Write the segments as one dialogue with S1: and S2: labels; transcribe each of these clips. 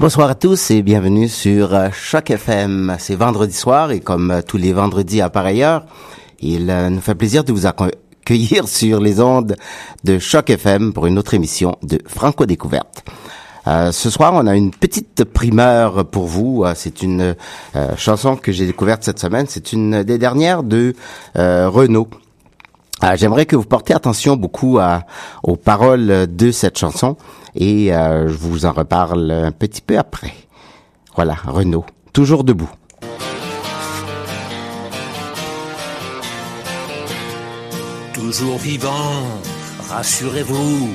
S1: Bonsoir à tous et bienvenue sur euh, Choc FM. C'est vendredi soir et comme euh, tous les vendredis à pareille heure, il euh, nous fait plaisir de vous accueillir sur les ondes de Choc FM pour une autre émission de Franco Découverte. ce soir, on a une petite primeur pour vous. C'est une chanson que j'ai découverte cette semaine. C'est une des dernières de Renault. J'aimerais que vous portiez attention beaucoup aux paroles de cette chanson et euh, je vous en reparle un petit peu après. Voilà, Renault, toujours debout.
S2: Toujours vivant, rassurez-vous,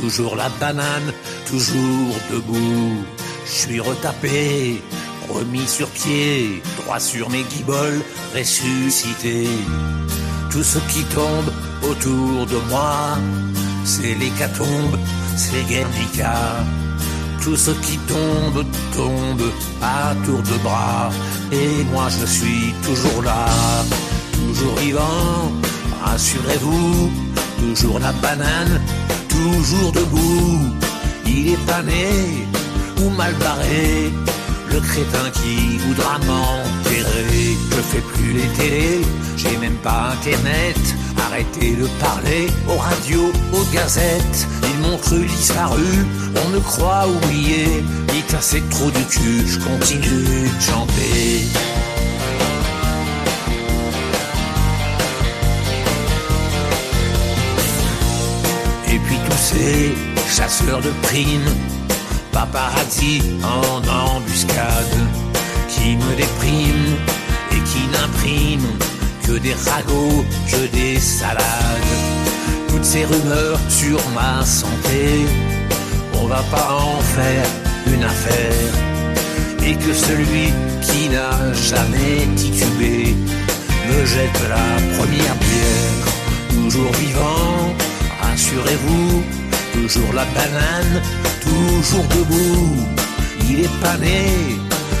S2: toujours la banane, toujours debout. Je suis retapé, remis sur pied, droit sur mes guiboles, ressuscité. Tout ce qui tombe autour de moi, c'est l'hécatombe, c'est Guernica. Tout ce qui tombe, tombe à tour de bras. Et moi je suis toujours là, toujours vivant, rassurez-vous, toujours la banane, toujours debout. Il est pané ou mal barré, le crétin qui voudra Je fais plus les télés, j'ai même pas internet Arrêtez de parler aux radios, aux gazettes. Ils m'ont cru disparu, on me croit oublié. Dites assez trop du cul, je continue de chanter. Et puis tous ces chasseurs de primes, paparazzi en embuscade, qui me dépriment et qui n'impriment que des ragots, que des salades. Toutes ces rumeurs sur ma santé, on va pas en faire une affaire. Et que celui qui n'a jamais titubé me jette la première pierre. Toujours vivant, rassurez-vous, toujours la banane, toujours debout. Il est pané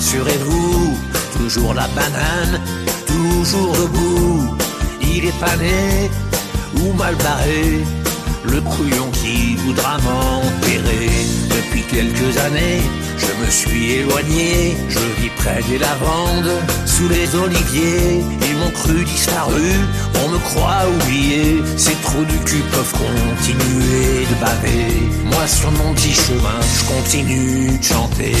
S2: Rassurez-vous, toujours la banane, toujours debout. Il est pané ou mal barré, le couillon qui voudra m'enterrer. Depuis quelques années, je me suis éloigné, je vis près des lavandes, sous les oliviers. Ils m'ont cru disparu, on me croit oublié. Ces trous du cul peuvent continuer de baver. Moi sur mon petit chemin, je continue de chanter.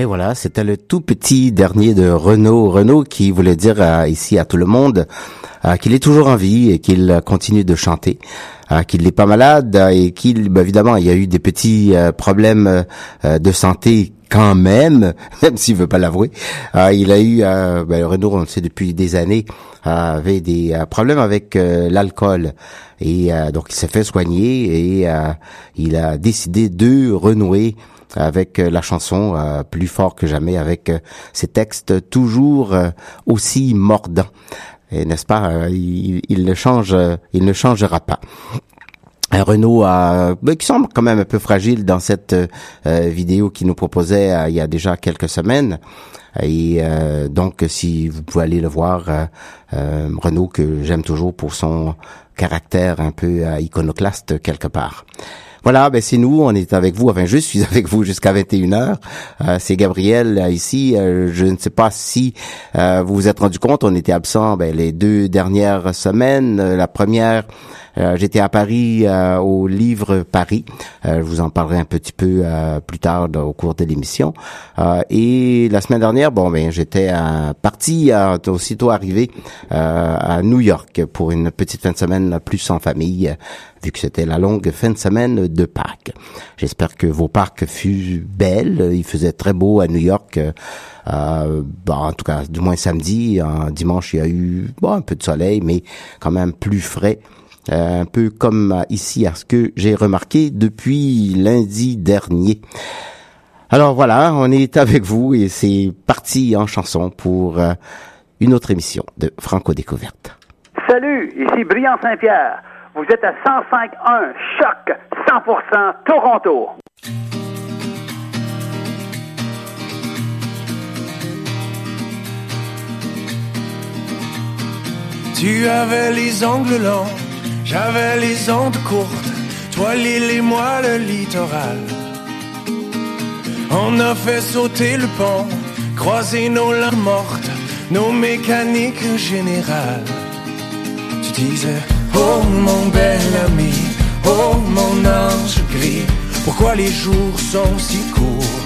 S1: Et voilà, c'était le tout petit dernier de Renault. Renault qui voulait dire euh, ici à tout le monde euh, qu'il est toujours en vie et qu'il continue de chanter, euh, qu'il n'est pas malade et qu'il, ben, évidemment, il y a eu des petits problèmes de santé quand même, même s'il veut pas l'avouer. il a eu, ben, Renault, on le sait depuis des années, avait des problèmes avec l'alcool et donc il s'est fait soigner et il a décidé de renouer avec euh, la chanson euh, plus fort que jamais, avec ses euh, textes toujours aussi mordants. Et n'est-ce pas, il, ne change, il ne changera pas. Renault ben, qui semble quand même un peu fragile dans cette vidéo qu'il nous proposait il y a déjà quelques semaines. Et donc, si vous pouvez aller le voir, Renault que j'aime toujours pour son caractère un peu iconoclaste quelque part. Voilà, ben c'est nous, on est avec vous. Enfin, je suis avec vous jusqu'à 21h. Euh, c'est Gabriel ici. Euh, je ne sais pas si euh, vous vous êtes rendu compte, on était absent ben, les deux dernières semaines. la première euh, j'étais à Paris euh, au Livre Paris. Euh, je vous en parlerai un petit peu plus tard au cours de l'émission. et la semaine dernière, bon, ben j'étais parti aussitôt arrivé à New York pour une petite fin de semaine plus en famille vu que c'était la longue fin de semaine de Pâques. J'espère que vos Pâques furent belles. Il faisait très beau à New York. Euh, bon, en tout cas, du moins samedi. dimanche, il y a eu bon, un peu de soleil, mais quand même plus frais. Euh, un peu comme ici à ce que j'ai remarqué depuis lundi dernier. Alors voilà, on est avec vous et c'est parti en chanson pour euh, une autre émission de Franco Découverte.
S3: Salut, ici Brian Saint-Pierre. Vous êtes à 105.1 Choc 100% Toronto.
S4: Tu avais les ongles longs j'avais les ondes courtes, toi l'île et moi le littoral. On a fait sauter le pont, croiser nos larmes mortes, nos mécaniques générales. Tu disais, oh mon bel ami, oh mon ange gris, pourquoi les jours sont si courts?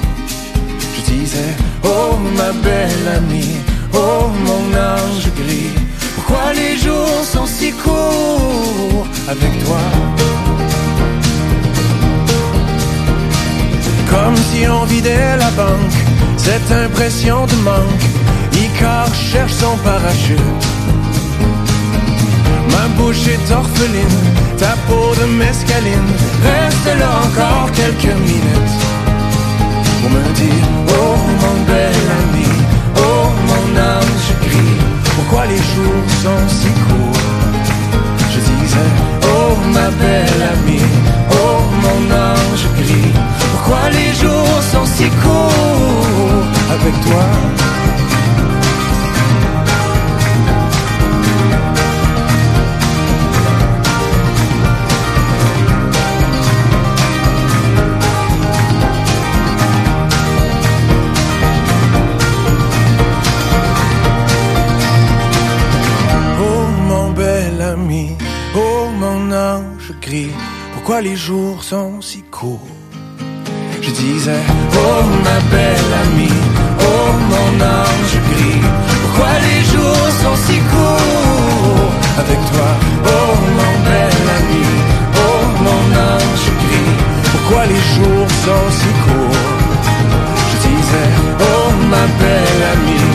S4: Je disais, oh ma belle amie, oh mon ange gris, les jours sont si courts avec toi? Comme si on vidait la banque, cette impression de manque. Icar cherche son parachute. Ma bouche est orpheline, ta peau de mescaline. Reste là encore quelques minutes pour me dire Oh mon bel ami, Pourquoi les jours sont si courts Je disais, oh ma belle amie, oh mon ange gris Pourquoi les jours sont si courts avec toi? Pourquoi les jours sont si courts? Je disais, oh ma belle amie, oh mon ange gris, pourquoi les jours sont si courts? Avec toi, oh mon bel ami, oh mon ange gris, pourquoi les jours sont si courts? Je disais, oh ma belle amie,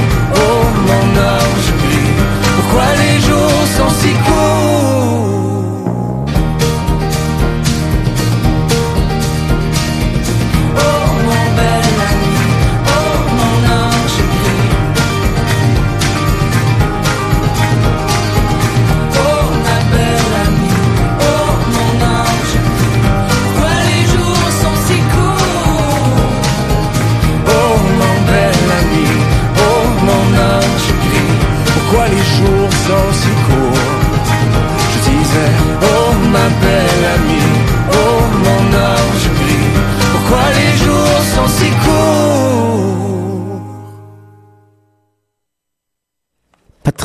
S4: so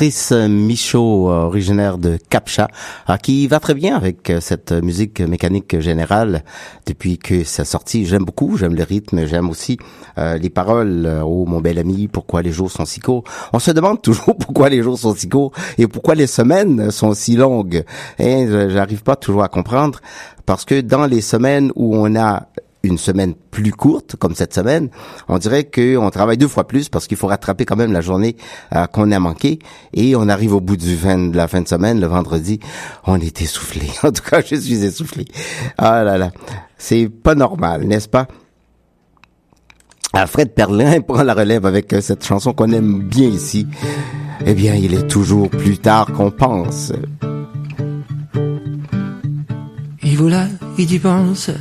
S1: Patrice Michaud, originaire de Capcha, euh, qui va très bien avec euh, cette musique mécanique générale depuis que sa sortie. J'aime beaucoup, j'aime le rythme, j'aime aussi euh, les paroles. Oh mon bel ami, pourquoi les jours sont si courts? On se demande toujours pourquoi les jours sont si courts et pourquoi les semaines sont si longues. Et j'arrive pas toujours à comprendre parce que dans les semaines où on a une semaine plus courte, comme cette semaine, on dirait qu'on travaille deux fois plus parce qu'il faut rattraper quand même la journée euh, qu'on a manqué. Et on arrive au bout du fin, de la fin de semaine, le vendredi, on est essoufflé. En tout cas, je suis essoufflé. Ah là là, c'est pas normal, n'est-ce pas? Alfred Perlin prend la relève avec euh, cette chanson qu'on aime bien ici. Eh bien, il est toujours plus tard qu'on pense.
S5: Il voulait, il y pensait,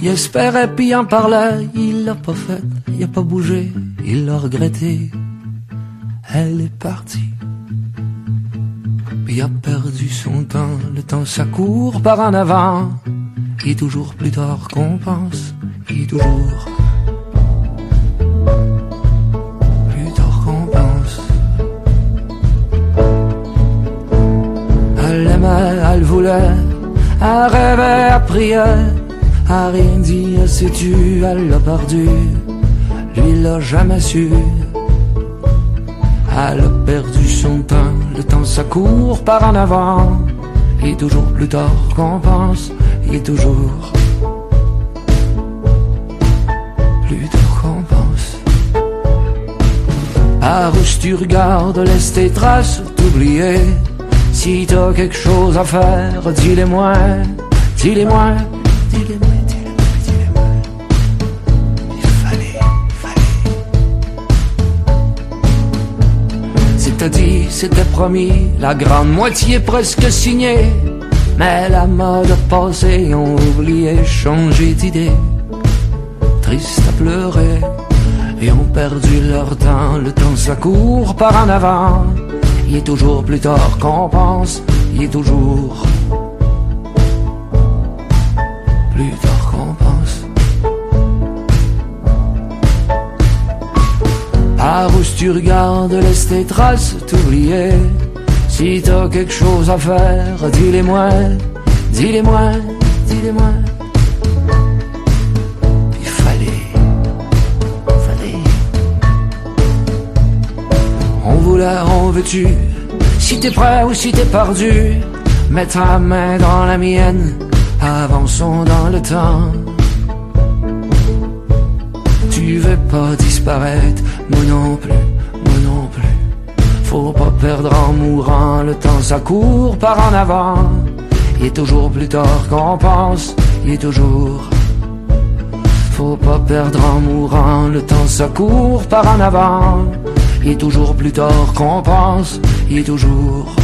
S5: il espérait puis en parlait, il l'a pas fait, il a pas bougé, il l'a regretté. Elle est partie. Il a perdu son temps, le temps ça court par en avant. Et toujours plus tard qu'on pense, et toujours plus tard qu'on pense. Elle aimait, elle voulait, elle rêvait, elle priait, elle rien dit, elle s'est tue, elle l'a perdu. Lui l'a jamais su. Elle a perdu son temps, le temps ça court par en avant. Et toujours plus tard qu'on pense, et toujours plus tard qu'on pense. À rouge tu regardes, laisse tes traces t'oublier. Si t'as quelque chose à faire, dis-les-moi, dis-les-moi. C'était dit, c'était promis, la grande moitié presque signée. Mais la mode passée, ont oublié, changé d'idée. Triste à pleurer, et ont perdu leur temps. Le temps ça par en avant. Il est toujours plus tard qu'on pense, il est toujours plus tard Par où tu regardes, laisse tes traces t'oublier. Si t'as quelque chose à faire, dis-les-moi, dis-les-moi, dis-les-moi. Il fallait, fallait. On voulait, on veut-tu, si t'es prêt ou si t'es perdu, mets ta main dans la mienne, avançons dans le temps. Tu veux pas disparaître, moi non plus, moi non plus. Faut pas perdre en mourant, le temps ça court par en avant. Il est toujours plus tard qu'on pense, il est toujours. Faut pas perdre en mourant, le temps ça court par en avant. Il est toujours plus tard qu'on pense, il est toujours.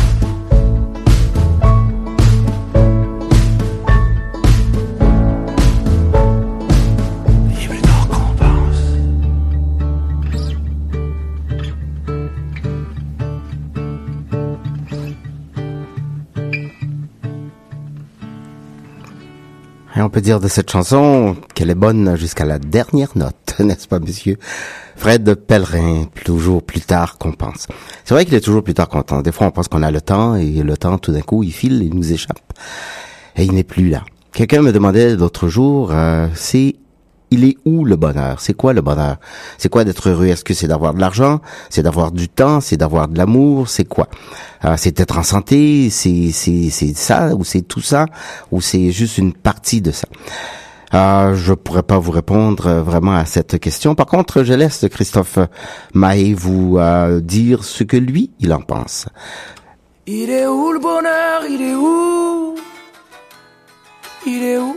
S1: Et on peut dire de cette chanson qu'elle est bonne jusqu'à la dernière note, n'est-ce pas, monsieur? Fred Pellerin, toujours plus tard qu'on pense. C'est vrai qu'il est toujours plus tard qu'on pense. Des fois, on pense qu'on a le temps et le temps, tout d'un coup, il file, il nous échappe. Et il n'est plus là. Quelqu'un me demandait l'autre jour, euh, il est où le bonheur? C'est quoi le bonheur? C'est quoi d'être heureux? Est-ce que c'est d'avoir de l'argent? C'est d'avoir du temps? C'est d'avoir de l'amour? C'est quoi? Euh, C'est d'être en santé? C'est c'est c'est ça ou c'est tout ça? Ou c'est juste une partie de ça? Euh, je pourrais pas vous répondre euh, vraiment à cette question. Par contre, je laisse Christophe Maé vous euh, dire ce que lui, il en pense.
S5: Il est où le bonheur? Il est où? Il est où?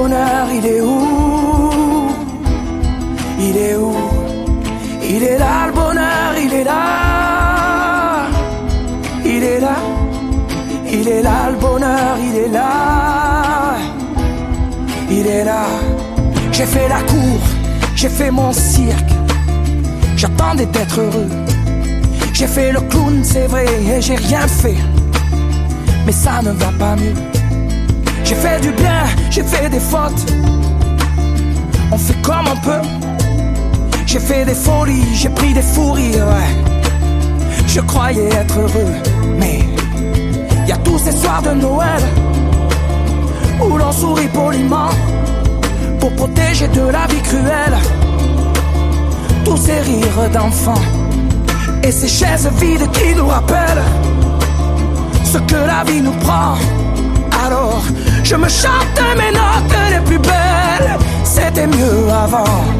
S5: bonheur Il est où? Il est où? Il est là le bonheur, il est là. Il est là. Il est là le bonheur, il est là. Il est là. J'ai fait la cour, j'ai fait mon cirque. J'attendais d'être heureux. J'ai fait le clown, c'est vrai, et j'ai rien fait. Mais ça ne va pas mieux.
S6: J'ai fait du bien, j'ai fait des fautes. On fait comme on peut. J'ai fait des folies, j'ai pris des fous rires, ouais. Je croyais être heureux, mais y a tous ces soirs de Noël où l'on sourit poliment pour protéger de la vie cruelle tous ces rires d'enfants et ces chaises vides qui nous rappellent ce que la vie nous prend. Alors, je me chante mes notes les plus belles. C'était mieux avant.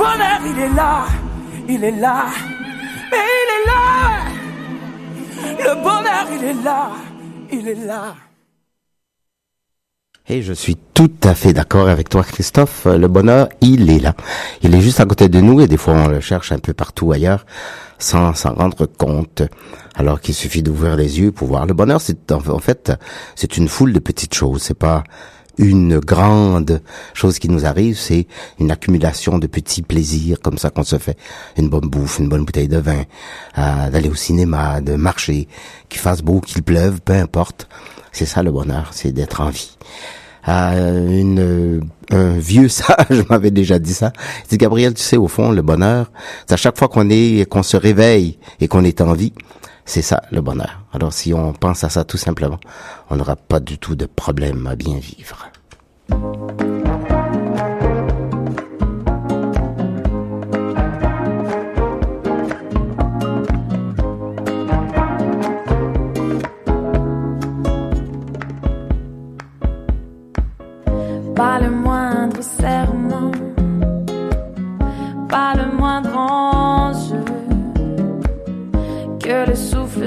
S6: Bonheur, il est là Il est là Mais il est là Le bonheur, il est là Il est là
S1: Et je suis tout à fait d'accord avec toi, Christophe. Le bonheur, il est là. Il est juste à côté de nous et des fois on le cherche un peu partout ailleurs sans s'en rendre compte. Alors qu'il suffit d'ouvrir les yeux pour voir. Le bonheur, c'est en fait, c'est une foule de petites choses. C'est pas une grande chose qui nous arrive, c'est une accumulation de petits plaisirs comme ça qu'on se fait. Une bonne bouffe, une bonne bouteille de vin, euh, d'aller au cinéma, de marcher, qu'il fasse beau, qu'il pleuve, peu importe. C'est ça le bonheur, c'est d'être en vie. Euh, une, un vieux sage m'avait déjà dit ça. Il dit Gabriel, tu sais au fond le bonheur, c'est à chaque fois qu'on est qu'on se réveille et qu'on est en vie, c'est ça le bonheur. Alors si on pense à ça tout simplement, on n'aura pas du tout de problème à bien vivre.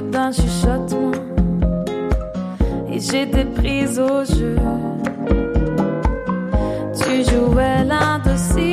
S7: D'un chuchotement. Et j'étais prise au jeu. de joelhado se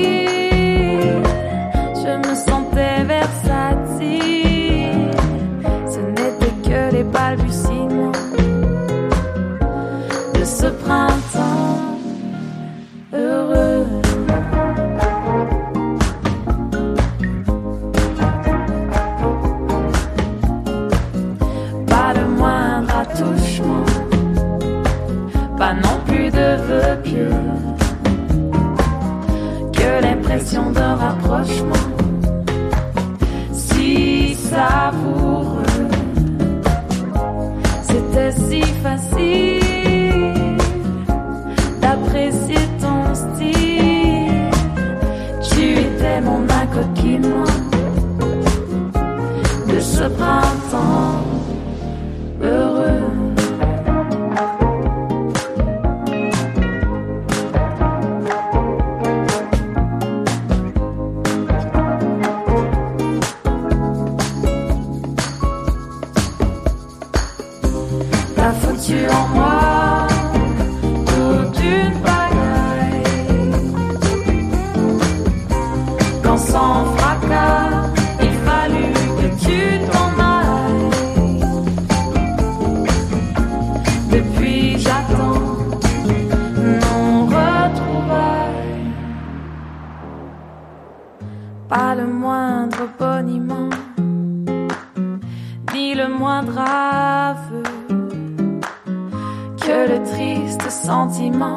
S7: le triste sentiment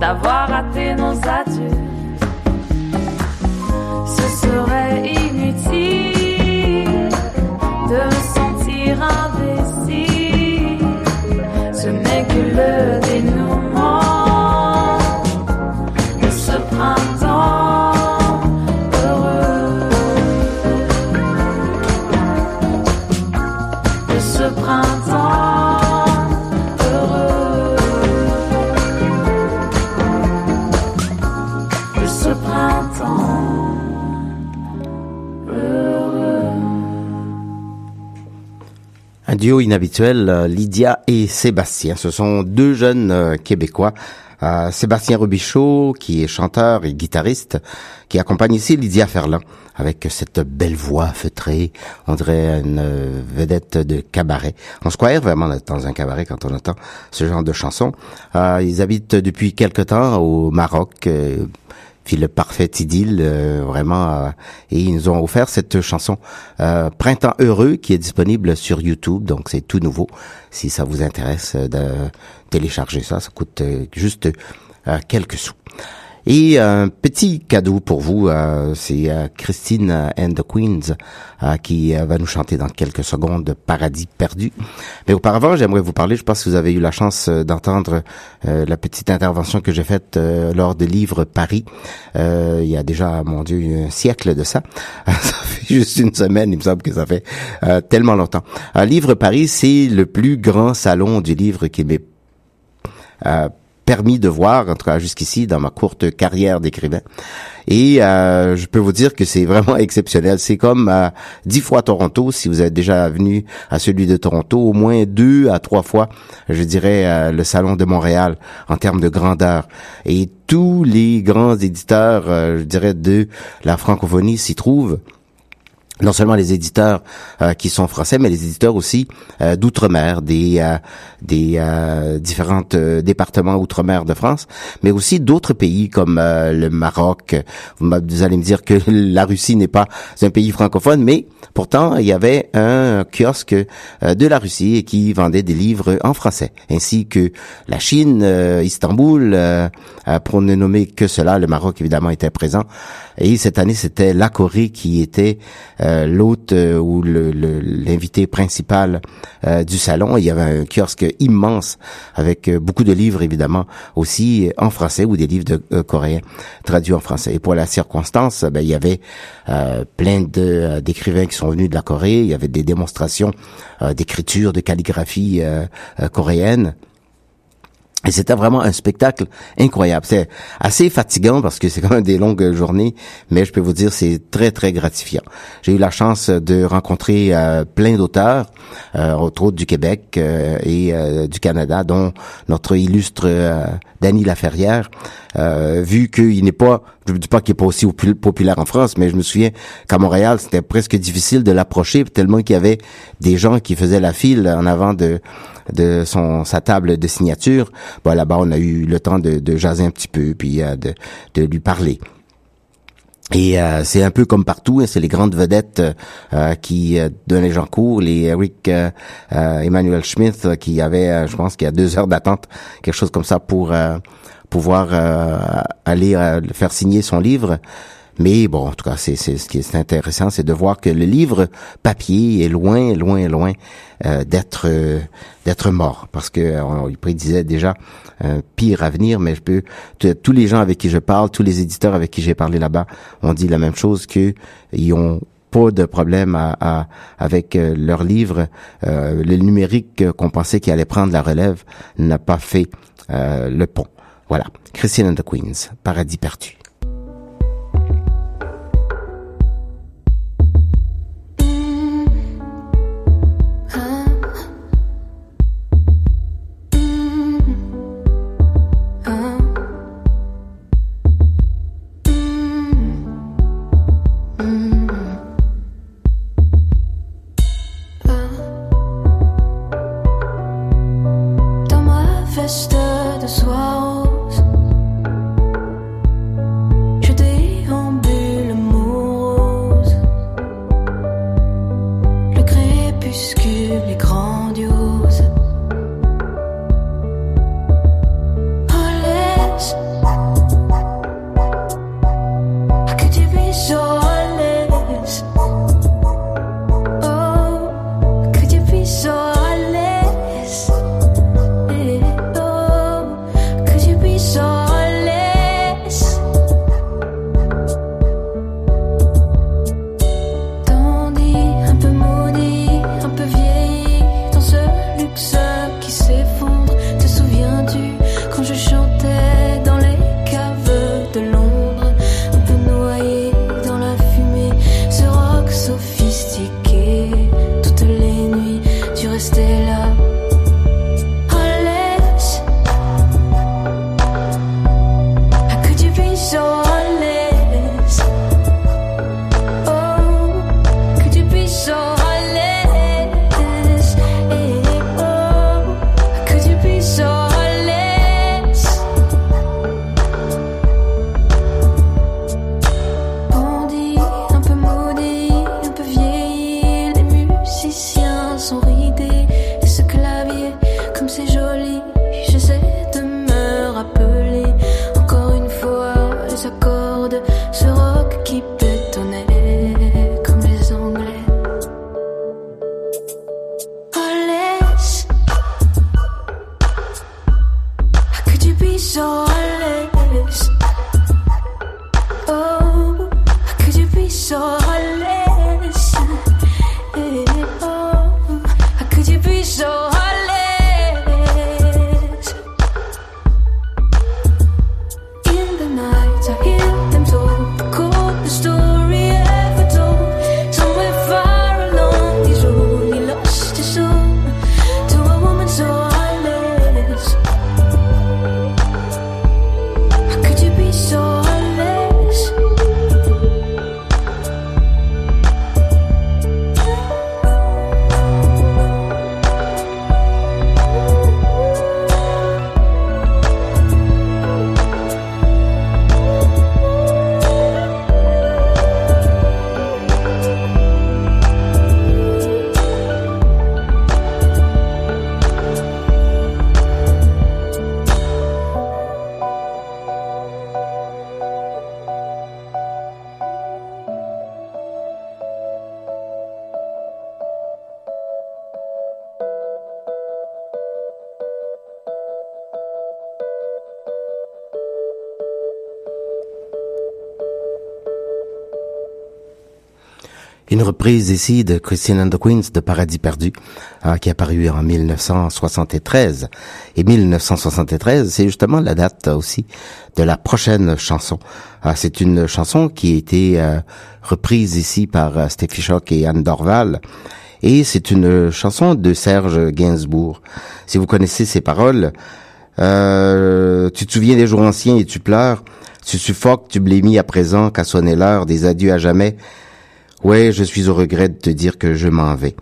S7: d'avoir raté nos adieux. Ce serait inutile de me sentir imbécile. Ce n'est que le
S1: duo inhabituel, euh, Lydia et Sébastien. Ce sont deux jeunes euh, Québécois. Euh, Sébastien Robichaud, qui est chanteur et guitariste, qui accompagne ici Lydia Ferland, avec cette belle voix feutrée, on dirait une vedette de cabaret. On se croirait vraiment dans un cabaret quand on entend ce genre de chansons. Ils habitent depuis quelque temps au Maroc, puis le parfait idylle, euh, vraiment. euh, et ils nous ont offert cette chanson euh, Printemps heureux qui est disponible sur YouTube, donc c'est tout nouveau. Si ça vous intéresse de télécharger ça, ça coûte juste quelques sous. Et un petit cadeau pour vous, euh, c'est euh, Christine and the Queens euh, qui euh, va nous chanter dans quelques secondes Paradis perdu. Mais auparavant, j'aimerais vous parler, je pense que vous avez eu la chance euh, d'entendre euh, la petite intervention que j'ai faite euh, lors de Livre Paris. Euh, il y a déjà, mon Dieu, un siècle de ça. ça fait juste une semaine, il me semble que ça fait euh, tellement longtemps. Euh, Livre Paris, c'est le plus grand salon du livre qui m'est euh, permis de voir, en tout cas jusqu'ici, dans ma courte carrière d'écrivain. Et euh, je peux vous dire que c'est vraiment exceptionnel. C'est comme euh, dix fois Toronto, si vous êtes déjà venu à celui de Toronto, au moins deux à trois fois, je dirais, euh, le Salon de Montréal en termes de grandeur. Et tous les grands éditeurs, euh, je dirais, de la francophonie s'y trouvent non seulement les éditeurs euh, qui sont français, mais les éditeurs aussi euh, d'outre-mer, des euh, des euh, différents euh, départements outre-mer de France, mais aussi d'autres pays comme euh, le Maroc. Vous, allez me dire que la Russie n'est pas un pays francophone, mais pourtant il y avait un kiosque de la Russie qui vendait des livres en français, ainsi que la Chine, Istanbul, pour ne nommer que cela. Le Maroc évidemment était présent. Et cette année, c'était la Corée qui était euh, l'hôte euh, ou le- le- l'invité principal euh, du salon. Il y avait un kiosque immense avec euh, beaucoup de livres, évidemment, aussi euh, en français ou des livres de coréens traduits en français. Et pour la circonstance, ben, il y avait plein de d'écrivains qui sont venus de la Corée. Il y avait des démonstrations d'écriture, de calligraphie coréenne. Et c'était vraiment un spectacle incroyable. C'est assez fatigant parce que c'est quand même des longues journées, mais je peux vous dire c'est très très gratifiant. J'ai eu la chance de rencontrer euh, plein d'auteurs, euh, entre autres du Québec euh, et euh, du Canada, dont notre illustre euh, Danny Laferrière. Vu qu'il n'est pas, je ne dis pas qu'il n'est pas aussi opul- populaire en France, mais je me souviens qu'à Montréal c'était presque difficile de l'approcher tellement qu'il y avait des gens qui faisaient la file en avant de de son sa table de signature. Bon, là-bas, on a eu le temps de, de jaser un petit peu, puis euh, de, de lui parler. Et euh, c'est un peu comme partout, hein, c'est les grandes vedettes euh, qui euh, gens courts, les Eric euh, euh, Emmanuel Schmidt euh, qui avait, je pense qu'il y a deux heures d'attente, quelque chose comme ça pour pouvoir euh, aller euh, faire signer son livre. Mais bon, en tout cas, c'est ce qui est intéressant, c'est de voir que le livre papier est loin, loin, loin euh, d'être euh, d'être mort, parce que euh, on- prédisait déjà un pire avenir. Mais je peux tous les gens avec qui je parle, tous les éditeurs avec qui j'ai parlé là-bas, ont dit la même chose que ils ont pas de problème à, à- avec euh, leurs livres. Euh, le numérique qu'on pensait qu'il allait prendre la relève n'a pas fait le pont. Voilà, Christine and the Queens, paradis perdu. de.
S7: Ah.
S1: Une reprise ici de Christine and the Queens de Paradis perdu, euh, qui a paru en 1973. Et 1973, c'est justement la date aussi de la prochaine chanson. Euh, c'est une chanson qui a été euh, reprise ici par Steffi Schock et Anne Dorval. Et c'est une chanson de Serge Gainsbourg. Si vous connaissez ces paroles, tu te souviens des jours anciens et tu pleures. Tu suffoques, tu blémis à présent qu'à sonner l'heure des adieux à jamais. Ouais, je suis au regret de te dire que je m'en vais.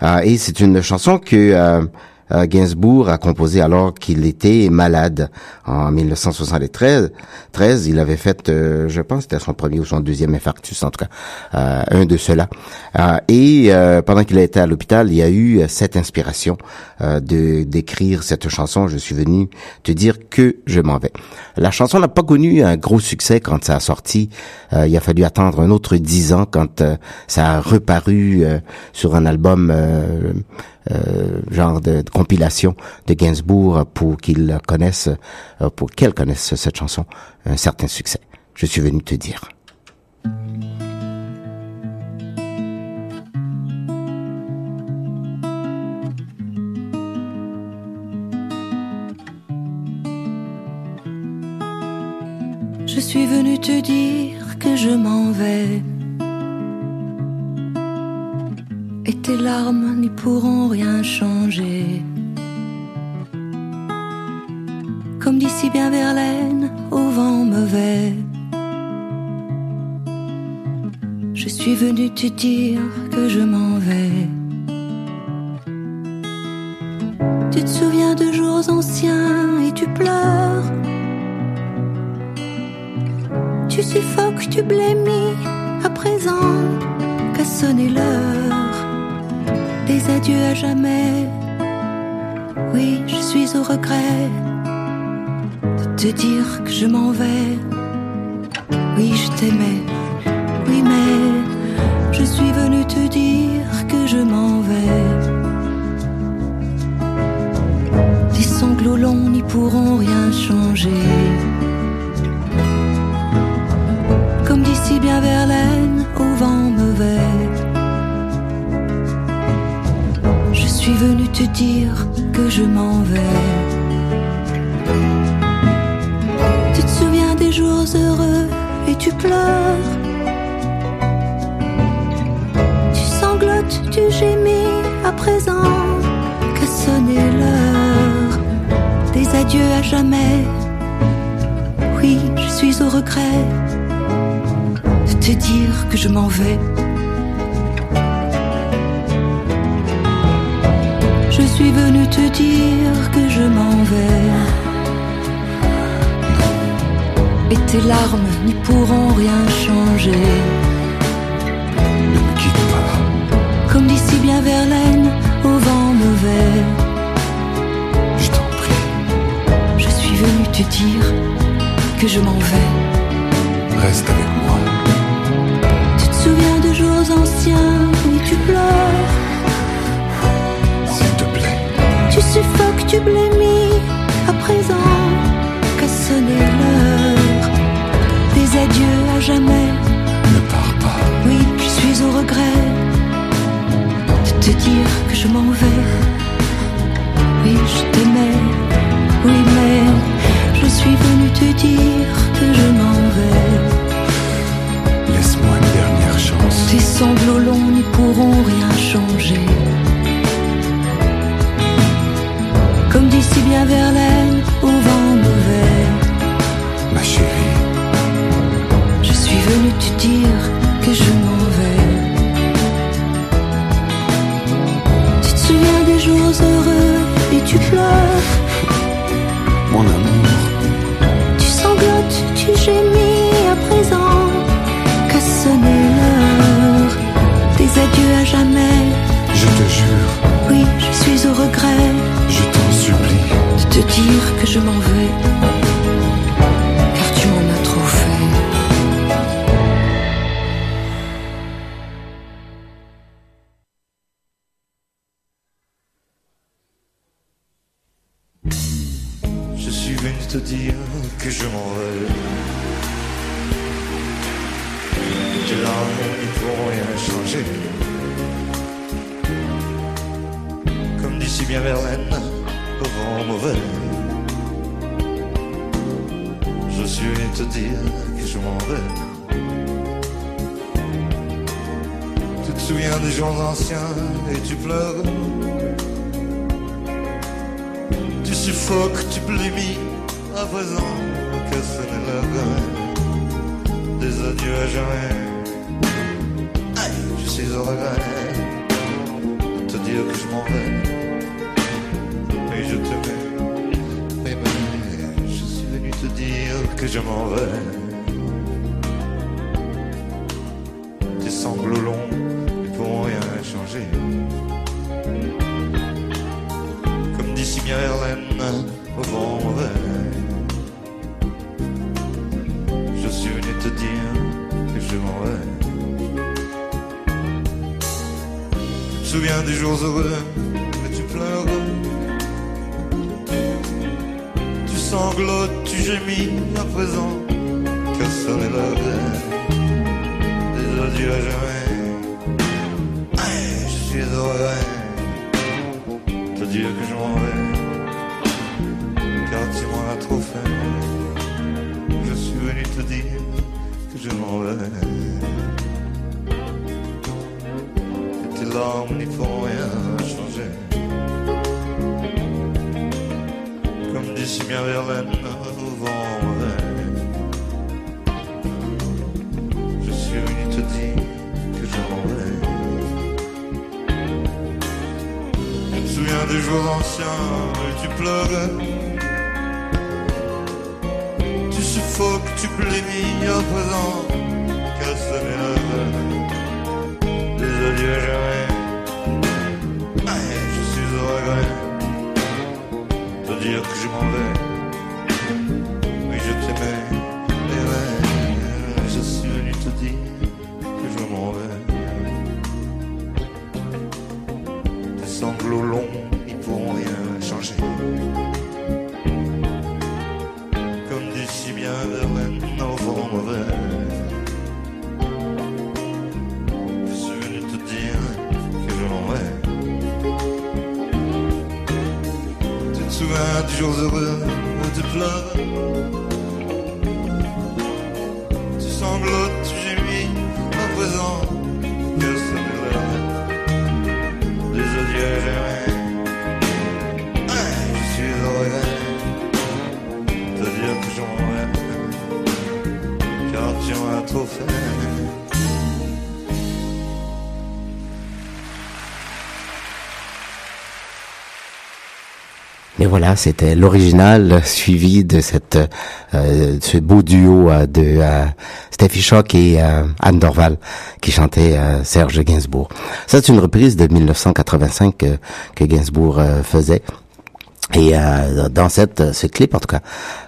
S1: Ah, et c'est une chanson que euh, Gainsbourg a composé alors qu'il était malade en 1973. 13, il avait fait, euh, je pense, c'était son premier ou son deuxième infarctus, en tout cas, euh, un de ceux-là. et pendant qu'il était à l'hôpital, il y a eu cette inspiration de d'écrire cette chanson. Je suis venu te dire que je m'en vais. La chanson n'a pas connu un gros succès quand ça a sorti. il a fallu attendre un autre dix ans quand ça a reparu sur un album euh, genre de, compilation de Gainsbourg pour qu'ils connaissent, euh, pour qu'elles connaissent cette chanson, un certain succès. Je suis venu te dire.
S8: Je suis venu te dire que je m'en vais et tes larmes n'y pourront rien changer. Comme d'ici bien Verlaine, au vent mauvais. Je suis venu te dire que je m'en vais. Tu te souviens de jours anciens et tu pleures. Tu suffoques, tu blémis à présent qu'à sonner l'heure des adieux à jamais. Oui, je suis au regret de te dire que je m'en vais. Oui, je t'aimais. Oui, venu te dire que je m'en vais. Les sanglots longs n'y pourront rien changer. Venu te dire que je m'en vais. Tu te souviens des jours heureux et tu pleures. Tu sanglotes, tu gémis à présent qu'a sonné l'heure des adieux à jamais. Oui, je suis au regret de te dire que je m'en vais. Suis venu te dire que je m'en vais. Et tes larmes n'y pourront rien changer.
S4: Ne me quitte pas,
S8: Comme d'ici bien Verlaine au vent mauvais.
S4: je t'en prie.
S8: Je suis venu te dire que je m'en vais.
S4: Reste avec moi.
S8: Tu te souviens de jours anciens et tu pleures. Suffoques, tu blémis à présent qu'a sonné l'heure des adieux à jamais.
S4: ne pars pas.
S8: Oui, je suis au regret de te dire que je m'en vais. Oui, je t'aimais. Oui, mais je suis venu te dire que je m'en vais.
S4: Laisse-moi une dernière chance.
S8: Tes sanglots longs n'y pourront rien changer. D'ici bien Verlaine au vent mauvais.
S4: Ma chérie,
S8: Je suis venu te dire que je m'en vais. Tu te souviens des jours heureux et tu pleures.
S4: mon amour,
S8: Tu sanglotes, tu gémis à présent qu'a sonné l'heure des adieux à jamais.
S4: je te jure,
S8: Oui, je suis au regret te dire que je m'en vais. Car tu m'en as trop fait.
S9: Je suis venu te dire que je m'en vais. Tes larmes n'y pourront rien changer. Comme d'ici bien Verlaine, Je suis venu te dire que je m'en vais. Tu te souviens des jours anciens et tu pleures. Tu suffoques, tu blémis à présent que ce n'est l'heure des adieux à jamais. Je suis au regret de te dire que je m'en vais. Que je m'en vais. Tes sanglots longs ne pourront rien changer. Comme d'ici Verlaine au vent mauvais. Je suis venu te dire que je m'en vais. Tu te souviens des jours heureux, mais tu pleures. Tu gémis à présent, car jamais. Aïe, je suis regret te dire que je m'en vais, Et
S1: voilà, c'était l'original suivi de cette euh, ce beau duo euh, de euh, Steffi Schock et euh, Anne Dorval qui chantait euh, Serge Gainsbourg. Ça, c'est une reprise de 1985 que, que Gainsbourg euh, faisait. Et euh, dans cette ce clip, en tout cas,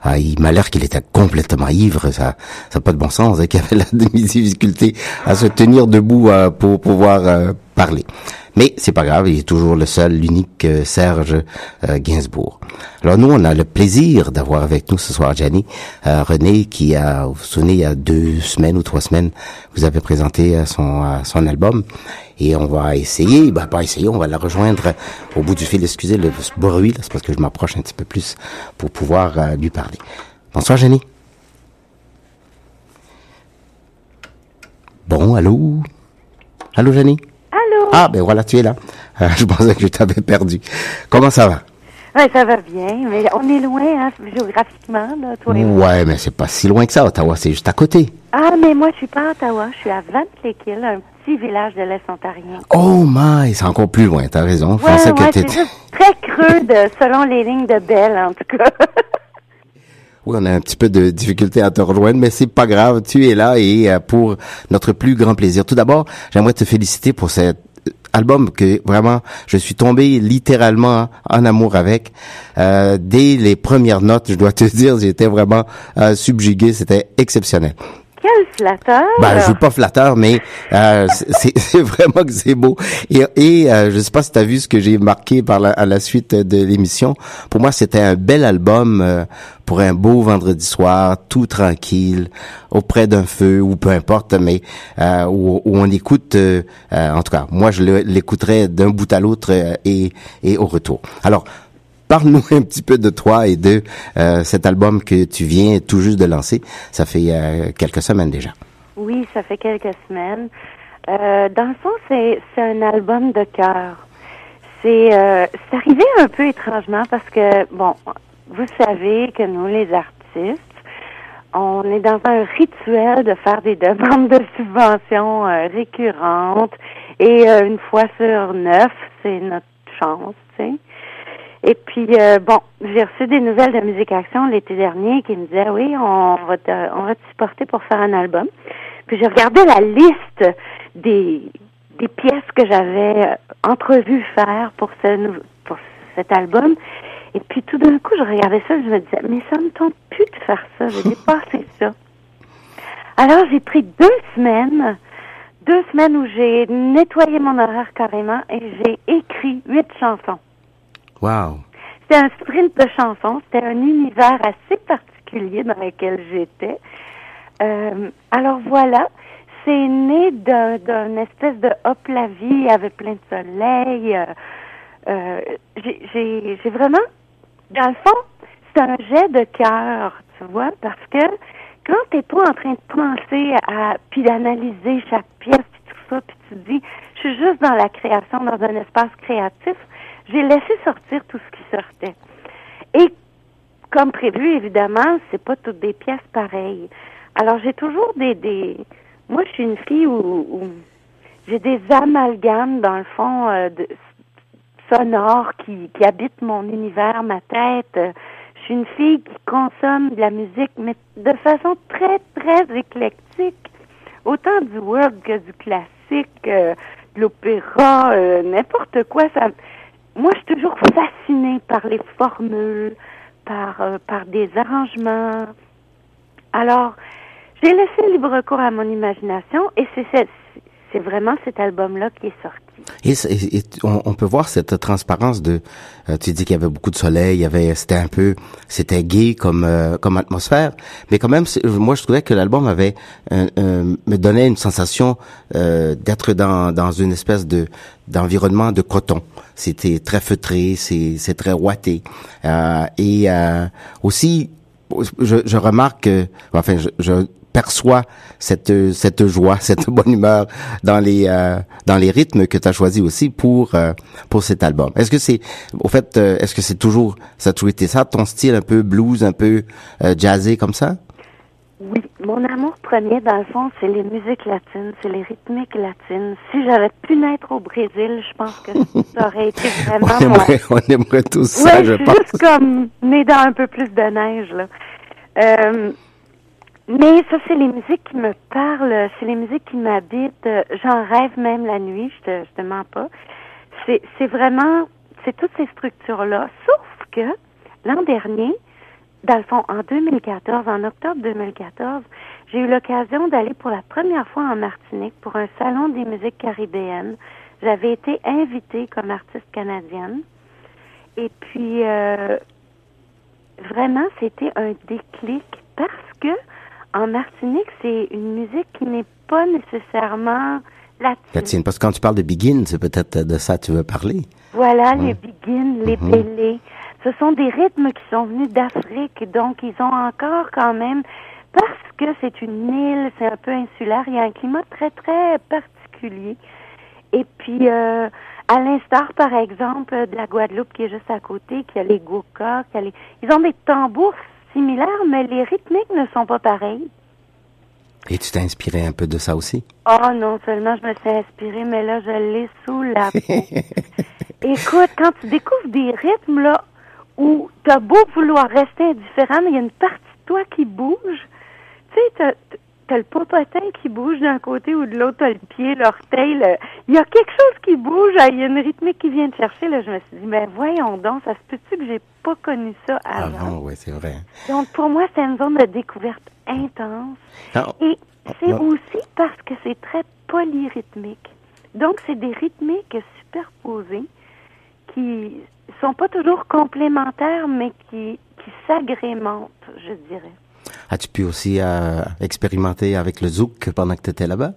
S1: euh, il m'a l'air qu'il était complètement ivre. Ça, ça pas de bon sens. Et qu'il avait la difficulté à se tenir debout euh, pour pouvoir euh, parler. Mais c'est pas grave, il est toujours le seul, l'unique euh, Serge euh, Gainsbourg. Alors nous, on a le plaisir d'avoir avec nous ce soir Gianni euh, René, qui a, vous vous souvenez, il y a deux semaines ou trois semaines, vous avez présenté son son album. Et on va essayer, bah pas essayer, on va la rejoindre au bout du fil. Excusez le bruit, c'est parce que je m'approche un petit peu plus pour pouvoir euh, lui parler. Bonsoir Gianni. Bon, allô? Allô
S10: Allô?
S1: Ah, ben voilà, tu es là. Euh, je pensais que je t'avais perdu. Comment ça va?
S10: Ouais, ça va bien, mais on est loin, hein, géographiquement, là, toi et moi.
S1: Ouais, mais c'est pas si loin que ça, Ottawa, c'est juste à côté.
S10: Ah, mais moi, je suis pas à Ottawa, je suis à Ventlekill, un petit village de l'Est ontarien.
S1: Oh my, c'est encore plus loin, t'as raison. Je
S10: Ouais,
S1: que
S10: ouais,
S1: t'étais-
S10: très creux de, selon les lignes de Bell, en tout cas.
S1: Oui, on a un petit peu de difficulté à te rejoindre, mais c'est pas grave, tu es là et euh, pour notre plus grand plaisir. Tout d'abord, j'aimerais te féliciter pour cet euh, album que vraiment je suis tombé littéralement en amour avec. Euh, dès les premières notes, je dois te dire, j'étais vraiment euh, subjugué, c'était exceptionnel.
S10: Quel flatteur!
S1: Ben, je suis pas flatteur, mais euh, c'est vraiment que c'est beau. Et, et euh, je sais pas si tu as vu ce que j'ai marqué par la, à la suite de l'émission. Pour moi, c'était un bel album euh, pour un beau vendredi soir, tout tranquille, auprès d'un feu ou peu importe, mais euh, où, où on écoute. euh, euh, en tout cas, moi, je l'écouterais d'un bout à l'autre et, et au retour. Alors. Parle-nous un petit peu de toi et de euh, cet album que tu viens tout juste de lancer. Ça fait euh, quelques semaines déjà.
S10: Oui, ça fait quelques semaines. Euh, dans le fond, c'est un album de cœur. C'est euh, c'est arrivé un peu étrangement parce que bon, vous savez que nous les artistes, on est dans un rituel de faire des demandes de subventions récurrentes et une fois sur neuf, c'est notre chance, tu sais. Et puis euh, bon, j'ai reçu des nouvelles de Musique Action l'été dernier qui me disaient oui, on va te, on va te supporter pour faire un album. Puis j'ai regardé la liste des des pièces que j'avais euh, entrevues faire pour ce pour cet album. Et puis tout d'un coup, je regardais ça, et je me disais mais ça me tente plus de faire ça, j'ai dépassé ça. Alors j'ai pris deux semaines, deux semaines où j'ai nettoyé mon horaire carrément et j'ai écrit huit chansons.
S1: Wow.
S10: C'était un sprint de chansons. C'était un univers assez particulier dans lequel j'étais. Euh, alors voilà, c'est né d'un d'un espèce de hop la vie avec plein de soleil. Euh, euh, j'ai vraiment, dans le fond, c'est un jet de cœur, tu vois, parce que quand t'es pas en train de penser à puis d'analyser chaque pièce puis tout ça, puis tu te dis, je suis juste dans la création, dans un espace créatif, j'ai laissé sortir tout ce qui sortait. Et comme prévu, évidemment, c'est pas toutes des pièces pareilles. Alors j'ai toujours des, des moi je suis une fille où, où j'ai des amalgames dans le fond euh, de, sonores qui, qui habitent mon univers, ma tête. Je suis une fille qui consomme de la musique, mais de façon très, très éclectique. Autant du world que du classique, euh, de l'opéra, euh, n'importe quoi. Ça, moi, je suis toujours fascinée par les formules, par, euh, par des arrangements. Alors, j'ai laissé libre cours à mon imagination et c'est vraiment cet album-là qui est sorti.
S1: Et, on, on peut voir cette transparence de. euh, tu dis qu'il y avait beaucoup de soleil, il y avait, c'était un peu, c'était gai comme euh, comme atmosphère, mais quand même, c'est- moi je trouvais que l'album avait un- me donnait une sensation euh, d'être dans dans une espèce de d'environnement de coton. C'était très feutré, c'est c'est très ouaté, Euh, et euh, aussi je, je remarque que, enfin, je, je perçois cette cette joie, cette bonne humeur dans les euh, dans les rythmes que tu as choisis aussi pour euh, pour cet album. Est-ce que c'est au fait euh, est-ce que c'est toujours ça a toujours été ça ton style un peu blues, un peu euh, jazzé comme ça?
S10: Oui, mon amour premier, dans le fond, c'est les musiques latines, c'est les rythmiques latines. Si j'avais pu naître au Brésil, je pense que ça aurait été vraiment
S1: On
S10: mon...
S1: aimerait, on aimerait tous ça, je
S10: je suis
S1: pense.
S10: juste comme née dans un peu plus de neige, là. Euh, mais ça, c'est les musiques qui me parlent, c'est les musiques qui m'habitent. J'en rêve même la nuit, je te, je te mens pas. C'est, c'est vraiment, c'est toutes ces structures-là. Sauf que l'an dernier, dans le fond, en 2014, en octobre 2014, j'ai eu l'occasion d'aller pour la première fois en Martinique pour un salon des musiques caribéennes. J'avais été invitée comme artiste canadienne. Et puis, euh, vraiment, c'était un déclic parce que en Martinique, c'est une musique qui n'est pas nécessairement latine.
S1: Latine, parce que quand tu parles de Begin, c'est peut-être de ça que tu veux parler.
S10: Voilà,
S1: Ouais.
S10: les biguines, les
S1: Mhm.
S10: bélés. Ce sont des rythmes qui sont venus d'Afrique, donc ils ont encore quand même, parce que c'est une île, c'est un peu insulaire, il y a un climat très, très particulier. Et puis, euh, à l'instar, par exemple, de la Guadeloupe qui est juste à côté, qui a les gokas, qui a les... ils ont des tambours similaires, mais les rythmiques ne sont pas pareils.
S1: Et tu t'es inspiré un peu de ça aussi?
S10: Oh non, seulement je me suis inspirée, mais là, je l'ai sous la peau. Écoute, quand tu découvres des rythmes, là, où t'as beau vouloir rester indifférent, mais il y a une partie de toi qui bouge. Tu sais, t'as, le popotin qui bouge d'un côté ou de l'autre, t'as le pied, l'orteil. le- Il y a quelque chose qui bouge, ah, il y a une rythmique qui vient te chercher. Là, je me suis dit, ben voyons donc, ça se peut-tu que j'ai pas connu ça avant?
S1: Avant, oui, c'est vrai.
S10: Donc, pour moi, c'est une zone de découverte intense.
S1: Ah,
S10: Et c'est
S1: Ouais.
S10: aussi parce que c'est très polyrythmique. Donc, c'est des rythmiques superposées qui sont pas toujours complémentaires, mais qui, qui s'agrémentent, je dirais.
S1: As-tu pu aussi euh, expérimenter avec le zouk pendant que tu étais là-bas?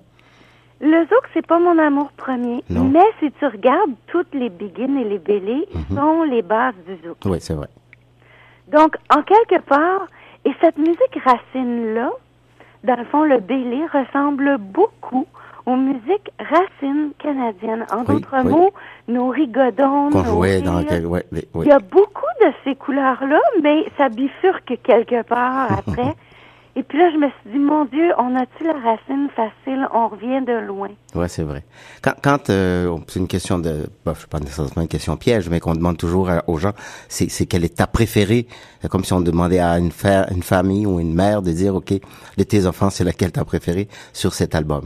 S10: Le zouk, c'est pas mon amour premier,
S1: Non.
S10: mais si tu regardes toutes les begins et les bélés,
S1: Mhm.
S10: sont les bases du zouk.
S1: Oui, c'est vrai.
S10: Donc, en quelque part, et cette musique racine-là, dans le fond, le bélé ressemble beaucoup aux musiques racines canadiennes. En
S1: Oui,
S10: d'autres
S1: oui.
S10: mots, nos rigodons,
S1: Qu'on jouait dans quel... ouais, oui, oui.
S10: Il y a beaucoup de ces couleurs-là, mais ça bifurque quelque part après. Et puis là, je me suis dit, mon Dieu, on a-tu la racine facile? On revient de loin.
S1: Ouais, c'est vrai. Quand, quand euh, c'est une question de, bah, je pas nécessairement une question piège, mais qu'on demande toujours à- aux gens, c'est, c'est quelle est ta préférée, comme si on demandait à une, fa- une famille ou une mère de dire, ok, de tes enfants, c'est laquelle ta préférée sur cet album?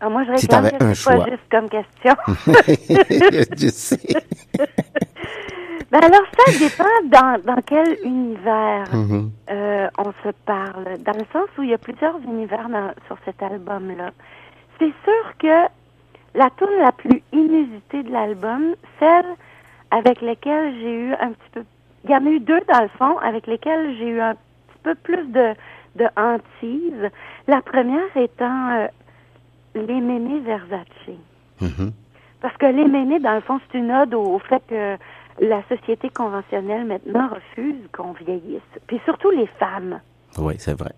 S10: Ah, moi, je
S1: Si
S10: réclame
S1: t'avais
S10: que
S1: un
S10: c'est pas
S1: choix.
S10: juste comme question.
S1: je sais.
S10: Ben alors, ça dépend dans, dans quel univers
S1: Mhm.
S10: euh, on se parle. Dans le sens où il y a plusieurs univers dans- sur cet album-là. C'est sûr que la tune la plus inusitée de l'album, celle avec laquelle j'ai eu un petit peu... Il y en a eu deux, dans le fond, avec lesquelles j'ai eu un petit peu plus de, de hantise. La première étant euh, Les Mémés Versace.
S1: Mhm.
S10: Parce que les ménés, dans le fond, c'est une ode au, au fait que la société conventionnelle maintenant refuse qu'on vieillisse. Puis surtout les femmes.
S1: Oui, c'est vrai.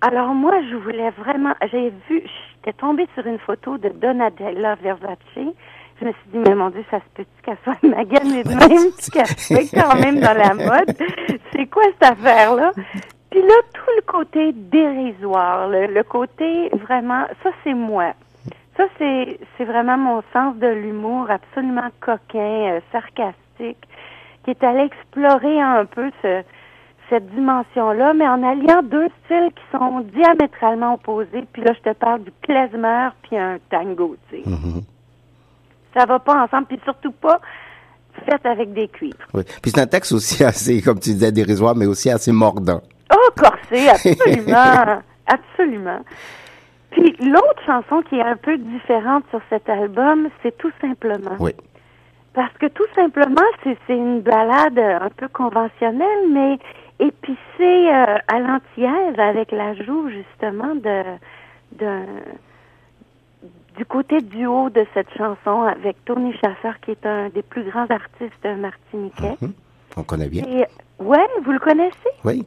S10: Alors moi, je voulais vraiment, j'ai vu, j'étais tombée sur une photo de Donatella Versace. Je me suis dit, mais mon Dieu, ça se peut-tu qu'elle soit maganée de même, qu'elle soit quand même dans la mode? C'est quoi cette affaire-là? Puis là, tout le côté dérisoire, le, le côté vraiment, ça c'est moi. Ça, c'est, c'est vraiment mon sens de l'humour absolument coquin, euh, sarcastique, qui est allé explorer un peu ce, cette dimension-là, mais en alliant deux styles qui sont diamétralement opposés. Puis là, je te parle du klezmer puis un tango, tu sais.
S1: Mhm.
S10: Ça va pas ensemble, puis surtout pas fait avec des cuivres.
S1: Oui. Puis c'est un texte aussi assez, comme tu disais, dérisoire, mais aussi assez mordant.
S10: Oh, corsé, absolument, absolument. Puis l'autre chanson qui est un peu différente sur cet album, c'est tout simplement.
S1: Oui.
S10: Parce que tout simplement, c'est une balade un peu conventionnelle, mais épicée euh, à l'antillaise avec l'ajout justement de, de du côté du haut de cette chanson avec Tony Chasseur qui est un des plus grands artistes martiniquais.
S1: Mhm. On connaît bien.
S10: Et ouais, vous le connaissez?
S1: Oui.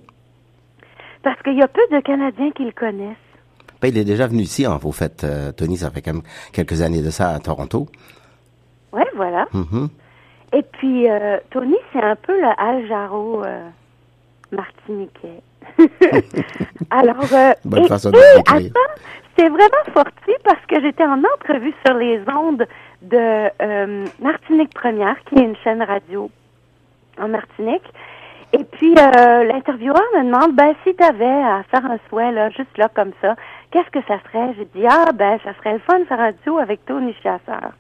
S10: Parce qu'il y a peu de Canadiens qui le connaissent.
S1: Ben, il est déjà venu ici, hein, vous faites, euh, Tony, ça fait quand même quelques années de ça à Toronto.
S10: Ouais, voilà.
S1: Mhm.
S10: Et puis euh, Tony, c'est un peu le Al Jarreau euh, martiniquais. Alors, euh,
S1: Bonne
S10: et-
S1: façon de
S10: et, attends, c'est vraiment fortuit parce que j'étais en entrevue sur les ondes de Martinique Première, qui est une chaîne radio en Martinique. Et puis, euh, l'intervieweur me demande, ben, si tu avais à faire un souhait, là, juste là, comme ça, qu'est-ce que ça serait? J'ai dit, ah, ben, ça serait le fun de faire un duo avec Tony Chasseur.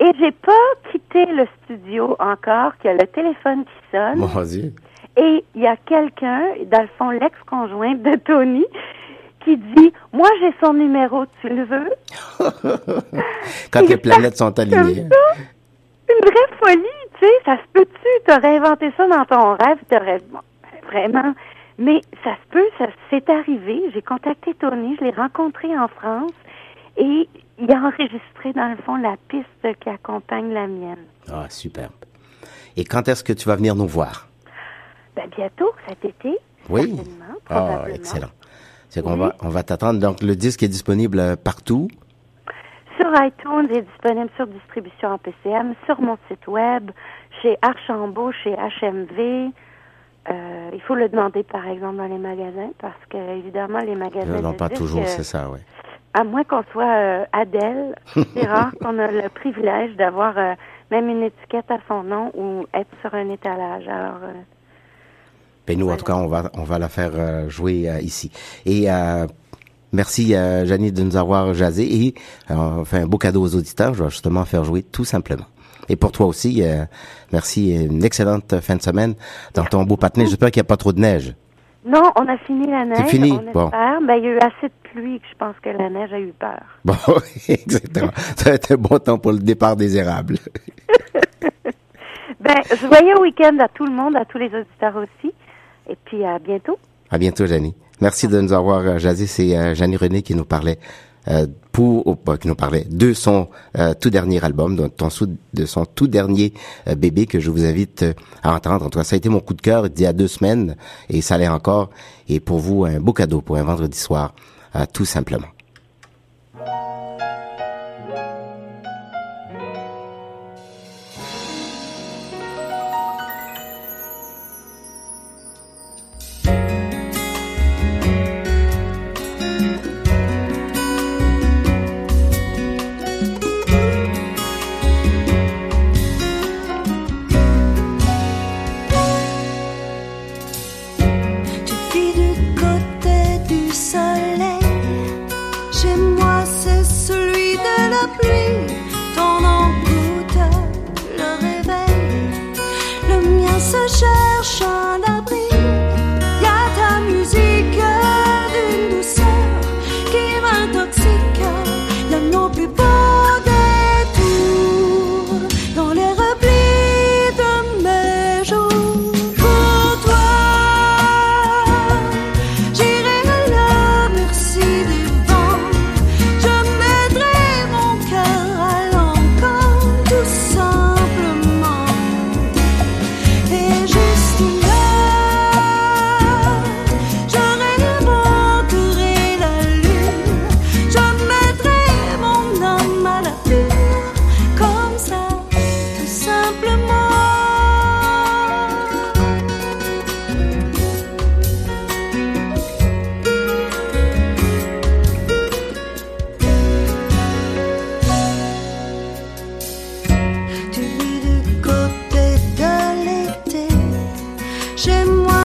S10: Et j'ai pas quitté le studio encore, qu'il y a le téléphone qui sonne.
S1: Dieu.
S10: Et il y a quelqu'un, dans le fond, l'ex-conjoint de Tony, qui dit, moi, j'ai son numéro, tu le veux?
S1: Quand les planètes sont alignées.
S10: Une vraie folie, tu sais, ça se peut-tu, t'aurais inventé ça dans ton rêve, t'aurais, bon, vraiment, mais ça se peut, ça c'est arrivé, j'ai contacté Tony, je l'ai rencontré en France, et il a enregistré, dans le fond, la piste qui accompagne la mienne.
S1: Ah, superbe. Et quand est-ce que tu vas venir nous voir?
S10: Ben, bientôt, cet été,
S1: Oui.
S10: certainement,
S1: Ah, excellent. C'est qu'on
S10: Oui.
S1: va, on va t'attendre. Donc, le disque est disponible euh, partout.
S10: Sur iTunes, il est disponible sur distribution en PCM, sur mon site web, chez Archambault, chez HMV. Euh, il faut le demander, par exemple, dans les magasins, parce que, évidemment, les magasins.
S1: Non, pas toujours,
S10: euh,
S1: c'est ça, oui.
S10: À moins qu'on soit euh, Adèle, c'est rare qu'on a le privilège d'avoir euh, même une étiquette à son nom ou être sur un étalage. Alors,
S1: Ben nous, en tout cas, on va, on va la faire jouer ici. Et merci, euh, Janie, de nous avoir jasé. Et euh, on fait un beau cadeau aux auditeurs. Je vais justement faire jouer tout simplement. Et pour toi aussi, euh, merci. et Une excellente fin de semaine dans ton beau patinet. J'espère qu'il n'y a pas trop de neige.
S10: non, on a fini la neige.
S1: fini?
S10: On
S1: Bon.
S10: Ben, il y a eu assez de pluie que je pense que la neige a eu peur.
S1: Bon, exactement. Ça va être un bon temps pour le départ des érables.
S10: Ben, joyeux week-end à tout le monde, à tous les auditeurs aussi. Et puis, à bientôt.
S1: À bientôt, Janie. Merci de nous avoir euh, jasé. C'est euh, Janie René qui nous parlait euh, pour, oh, pas qui nous parlait de son euh, tout dernier album, de, son tout dernier euh, bébé que je vous invite euh, à entendre. En tout cas, ça a été mon coup de cœur il y a deux semaines et ça l'est encore. Et pour vous, un beau cadeau pour un vendredi soir, euh, tout simplement.